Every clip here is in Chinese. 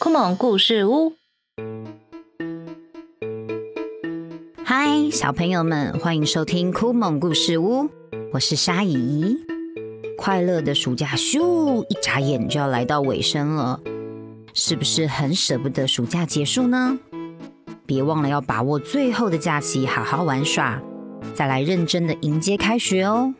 酷萌故事屋，嗨，小朋友们，欢迎收听酷萌故事屋，我是沙姨。快乐的暑假咻，一眨眼就要来到尾声了，是不是很舍不得暑假结束呢？别忘了要把握最后的假期，好好玩耍，再来认真的迎接开学哦。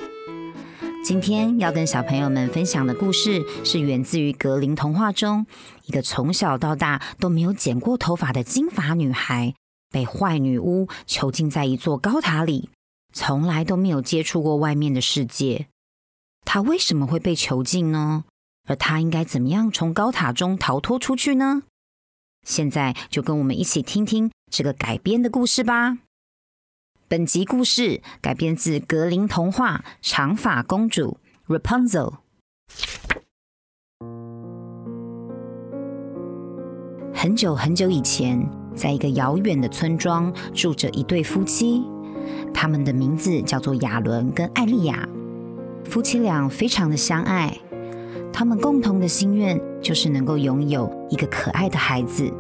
今天要跟小朋友们分享的故事，是源自于格林童话中一个从小到大都没有剪过头发的金发女孩，被坏女巫囚禁在一座高塔里，从来都没有接触过外面的世界。她为什么会被囚禁呢？而她应该怎么样从高塔中逃脱出去呢？现在就跟我们一起听听。这个改编的故事吧。本集故事改编自格林童话《长发公主》（Rapunzel）。很久很久以前，在一个遥远的村庄，住着一对夫妻，他们的名字叫做亚伦跟艾丽亚。夫妻俩非常的相爱，他们共同的心愿就是能够拥有一个可爱的孩子。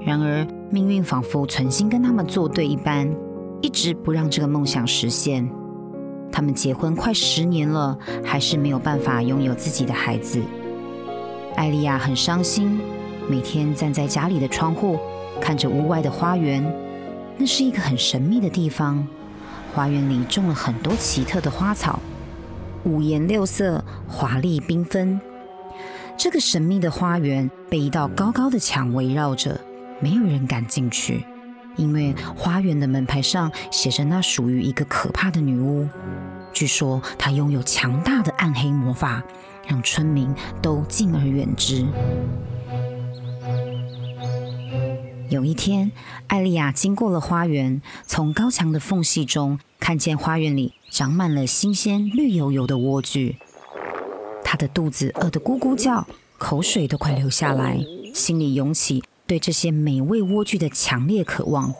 然而，命运仿佛存心跟他们作对一般，一直不让这个梦想实现。他们结婚快十年了，还是没有办法拥有自己的孩子。艾莉亚很伤心，每天站在家里的窗户，看着屋外的花园。那是一个很神秘的地方，花园里种了很多奇特的花草，五颜六色，华丽缤纷。这个神秘的花园被一道高高的墙围绕着。没有人敢进去，因为花园的门牌上写着那属于一个可怕的女巫。据说她拥有强大的暗黑魔法，让村民都敬而远之。有一天，艾莉亚经过了花园，从高墙的缝隙中看见花园里长满了新鲜绿油油的莴苣。她的肚子饿得咕咕叫，口水都快流下来，心里涌起。对这些美味莴苣的强烈渴望。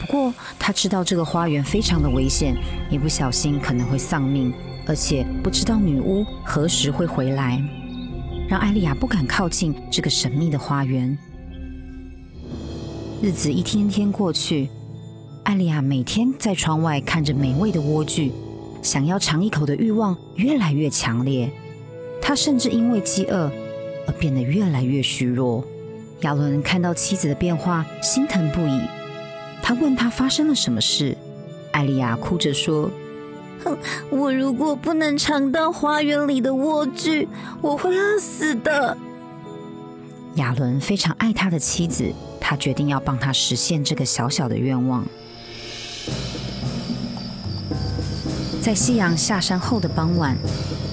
不过，他知道这个花园非常的危险，一不小心可能会丧命，而且不知道女巫何时会回来，让艾丽亚不敢靠近这个神秘的花园。日子一天天过去，艾丽亚每天在窗外看着美味的莴苣，想要尝一口的欲望越来越强烈。她甚至因为饥饿而变得越来越虚弱。亚伦看到妻子的变化，心疼不已。他问他发生了什么事。艾丽亚哭着说：“哼，我如果不能尝到花园里的莴苣，我会饿死的。”亚伦非常爱他的妻子，他决定要帮他实现这个小小的愿望。在夕阳下山后的傍晚，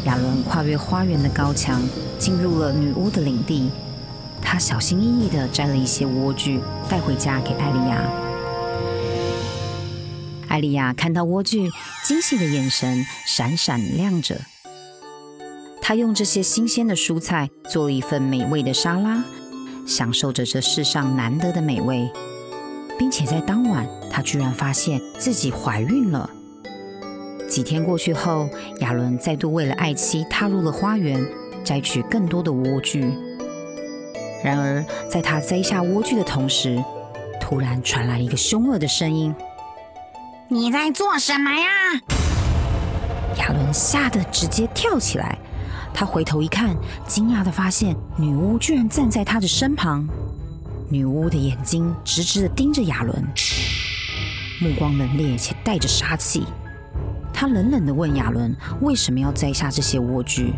亚伦跨越花园的高墙，进入了女巫的领地。他小心翼翼地摘了一些莴苣带回家给艾丽亚。艾丽亚看到莴苣，惊喜的眼神闪闪亮着。她用这些新鲜的蔬菜做了一份美味的沙拉，享受着这世上难得的美味，并且在当晚，她居然发现自己怀孕了。几天过去后，亚伦再度为了爱妻踏入了花园，摘取更多的莴苣。然而，在他摘下莴苣的同时，突然传来一个凶恶的声音：“你在做什么呀？”亚伦吓得直接跳起来，他回头一看，惊讶的发现女巫居然站在他的身旁。女巫的眼睛直直的盯着亚伦，目光冷冽且带着杀气。他冷冷的问亚伦：“为什么要摘下这些莴苣？”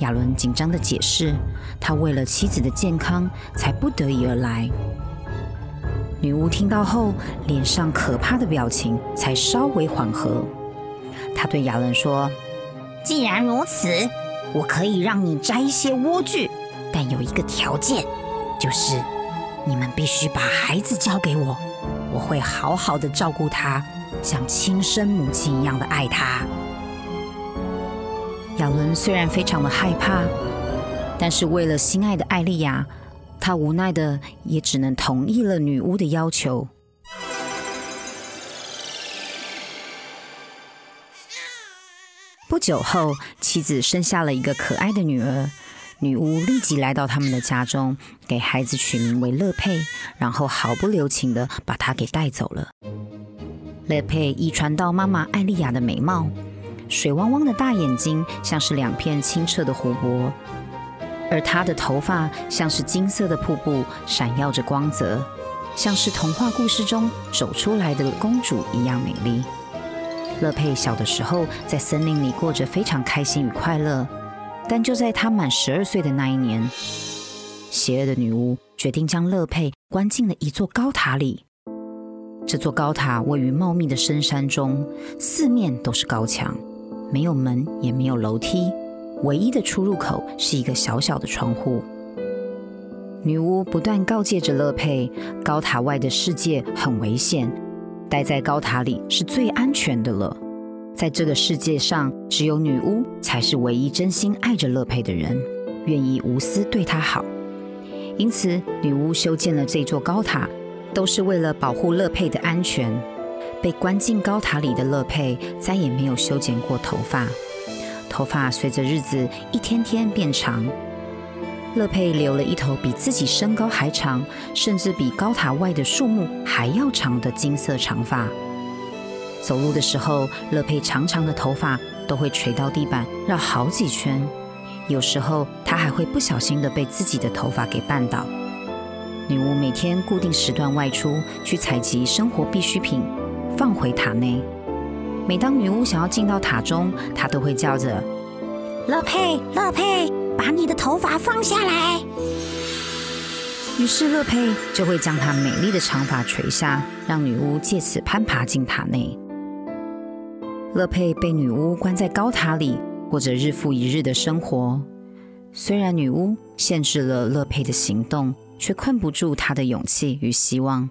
亚伦紧张的解释：“他为了妻子的健康，才不得已而来。”女巫听到后，脸上可怕的表情才稍微缓和。她对亚伦说：“既然如此，我可以让你摘一些莴苣，但有一个条件，就是你们必须把孩子交给我，我会好好的照顾他，像亲生母亲一样的爱他。”亚伦虽然非常的害怕，但是为了心爱的艾丽亚，他无奈的也只能同意了女巫的要求。不久后，妻子生下了一个可爱的女儿。女巫立即来到他们的家中，给孩子取名为乐佩，然后毫不留情的把她给带走了。乐佩遗传到妈妈艾丽亚的美貌，水汪汪的大眼睛像是两片清澈的湖泊，而她的头发像是金色的瀑布，闪耀着光泽，像是童话故事中走出来的公主一样美丽。乐佩小的时候在森林里过着非常开心与快乐。但就在他满十二岁的那一年，邪恶的女巫决定将乐佩关进了一座高塔里。这座高塔位于茂密的深山中，四面都是高墙，没有门也没有楼梯，唯一的出入口是一个小小的窗户。女巫不断告诫着乐佩，高塔外的世界很危险，待在高塔里是最安全的了。在这个世界上，只有女巫才是唯一真心爱着乐佩的人，愿意无私对她好。因此，女巫修建了这座高塔，都是为了保护乐佩的安全。被关进高塔里的乐佩再也没有修剪过头发，头发随着日子一天天变长。乐佩留了一头比自己身高还长，甚至比高塔外的树木还要长的金色长发。走路的时候，乐佩长长的头发都会垂到地板，绕好几圈。有时候，她还会不小心的被自己的头发给绊倒。女巫每天固定时段外出去采集生活必需品，放回塔内。每当女巫想要进到塔中，她都会叫着：“乐佩，乐佩，把你的头发放下来。”于是，乐佩就会将她美丽的长发垂下，让女巫借此攀爬进塔内。乐佩被女巫关在高塔里，过着日复一日的生活。虽然女巫限制了乐佩的行动，却困不住她的勇气与希望。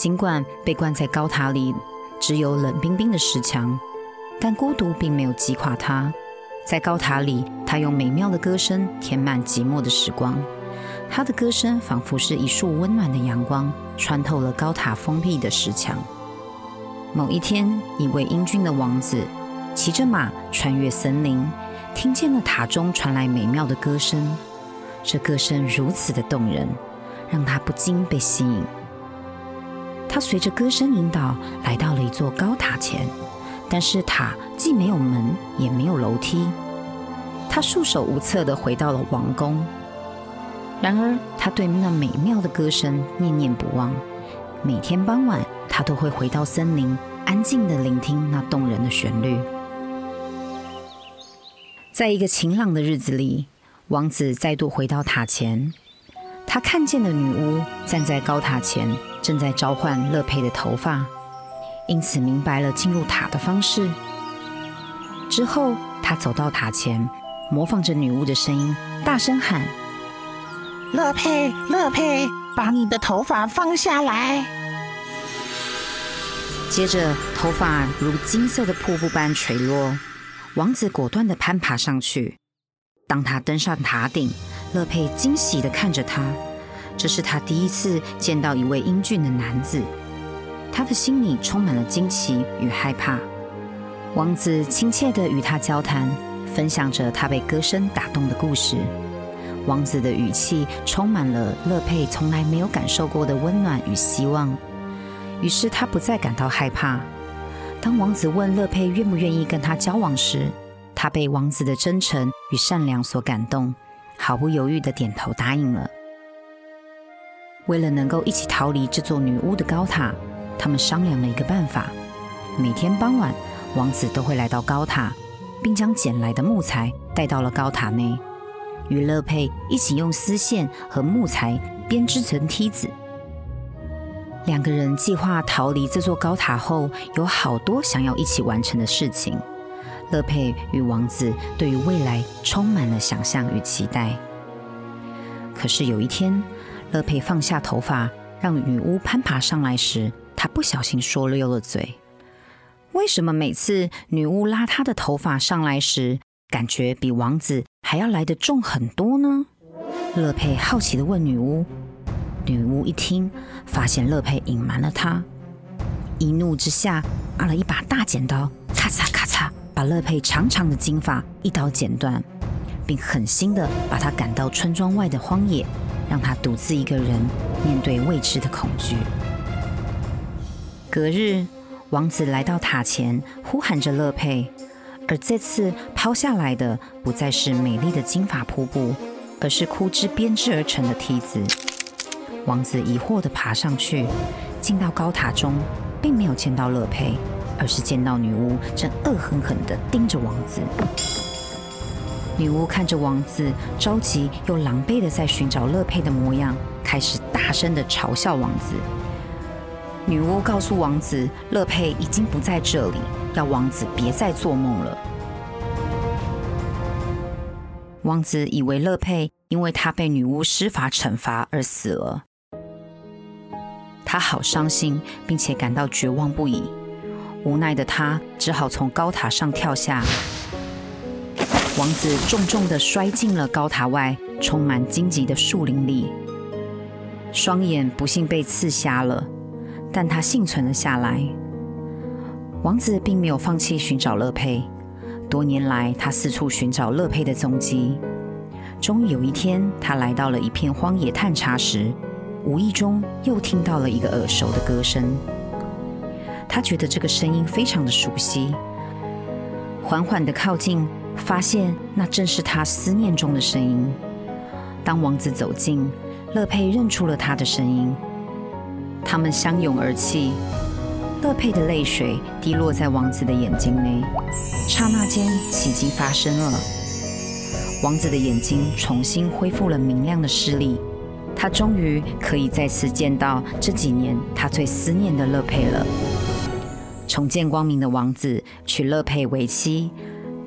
尽管被关在高塔里，只有冷冰冰的石墙，但孤独并没有击垮她。在高塔里，她用美妙的歌声填满寂寞的时光。她的歌声仿佛是一束温暖的阳光，穿透了高塔封闭的石墙。某一天，一位英俊的王子骑着马穿越森林，听见了塔中传来美妙的歌声。这歌声如此的动人，让他不禁被吸引。他随着歌声引导，来到了一座高塔前，但是塔既没有门，也没有楼梯。他束手无策地回到了王宫。然而，他对那美妙的歌声念念不忘。每天傍晚，他都会回到森林，安静的聆听那动人的旋律。在一个晴朗的日子里，王子再度回到塔前，他看见了女巫站在高塔前，正在召唤乐佩的头发，因此明白了进入塔的方式。之后，他走到塔前，模仿着女巫的声音，大声喊：“乐佩，乐佩！”把你的头发放下来。接着，头发如金色的瀑布般垂落。王子果断地攀爬上去。当他登上塔顶，乐佩惊喜地看着他。这是他第一次见到一位英俊的男子。他的心里充满了惊奇与害怕。王子亲切地与他交谈，分享着他被歌声打动的故事。王子的语气充满了乐佩从来没有感受过的温暖与希望，于是他不再感到害怕。当王子问乐佩愿不愿意跟他交往时，他被王子的真诚与善良所感动，毫不犹豫地点头答应了。为了能够一起逃离这座女巫的高塔，他们商量了一个办法：每天傍晚，王子都会来到高塔，并将捡来的木材带到了高塔内。与乐佩一起用丝线和木材编织成梯子。两个人计划逃离这座高塔后，有好多想要一起完成的事情。乐佩与王子对于未来充满了想象与期待。可是有一天，乐佩放下头发，让女巫攀爬上来时，她不小心说溜了嘴。为什么每次女巫拉她的头发上来时，感觉比王子还要来得重很多呢。乐佩好奇地问女巫。女巫一听，发现乐佩隐瞒了她，一怒之下，拿了一把大剪刀，咔嚓咔嚓，把乐佩长长的金发一刀剪断，并狠心的把她赶到村庄外的荒野，让他独自一个人面对未知的恐惧。隔日，王子来到塔前，呼喊着乐佩，而这次抛下来的不再是美丽的金发瀑布，而是枯枝编织而成的梯子。王子疑惑地爬上去，进到高塔中，并没有见到乐佩，而是见到女巫正恶狠狠地盯着王子。女巫看着王子着急又狼狈地在寻找乐佩的模样，开始大声地嘲笑王子。女巫告诉王子，乐佩已经不在这里，要王子别再做梦了。王子以为乐佩因为他被女巫施法惩罚而死了，他好伤心，并且感到绝望不已。无奈的他只好从高塔上跳下，王子重重的摔进了高塔外充满荆棘的树林里，双眼不幸被刺瞎了。但他幸存了下来。王子并没有放弃寻找乐佩，多年来他四处寻找乐佩的踪迹。终于有一天，他来到了一片荒野探查时，无意中又听到了一个耳熟的歌声。他觉得这个声音非常的熟悉，缓缓的靠近，发现那正是他思念中的声音。当王子走近，乐佩认出了他的声音。他们相拥而泣，乐佩的泪水滴落在王子的眼睛内。刹那间，奇迹发生了，王子的眼睛重新恢复了明亮的视力，他终于可以再次见到这几年他最思念的乐佩了。重见光明的王子娶乐佩为妻，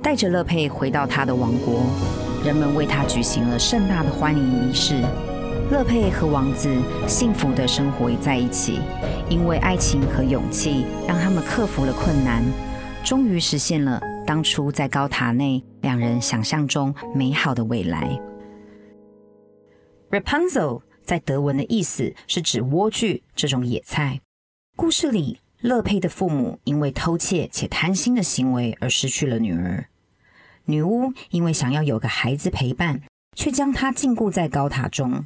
带着乐佩回到他的王国，人们为他举行了盛大的欢迎仪式。乐佩和王子幸福的生活在一起，因为爱情和勇气，让他们克服了困难，终于实现了当初在高塔内两人想象中美好的未来。Rapunzel 在德文的意思是指莴苣这种野菜。故事里，乐佩的父母因为偷窃且贪心的行为而失去了女儿。女巫因为想要有个孩子陪伴，却将她禁锢在高塔中。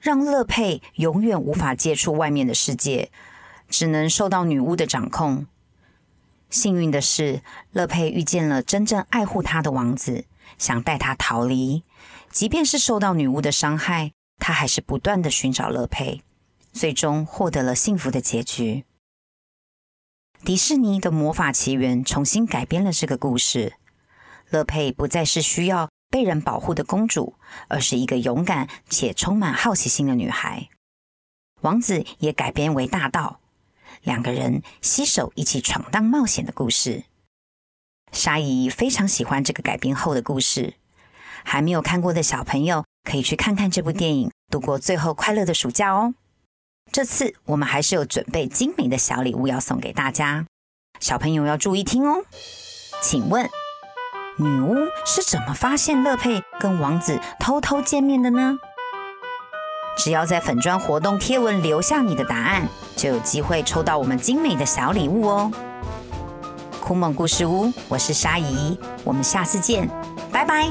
让乐佩永远无法接触外面的世界，只能受到女巫的掌控。幸运的是，乐佩遇见了真正爱护她的王子，想带她逃离。即便是受到女巫的伤害，她还是不断的寻找乐佩，最终获得了幸福的结局。迪士尼的魔法奇缘重新改编了这个故事，乐佩不再是需要。被人保护的公主，而是一个勇敢且充满好奇心的女孩。王子也改编为大盗，两个人携手一起闯荡冒险的故事。沙姨非常喜欢这个改编后的故事。还没有看过的小朋友可以去看看这部电影，度过最后快乐的暑假哦。这次我们还是有准备精美的小礼物要送给大家，小朋友要注意听哦。请问？女巫是怎么发现乐佩跟王子偷偷见面的呢？只要在粉砖活动贴文留下你的答案，就有机会抽到我们精美的小礼物哦！酷梦故事屋，我是沙姨，我们下次见，拜拜。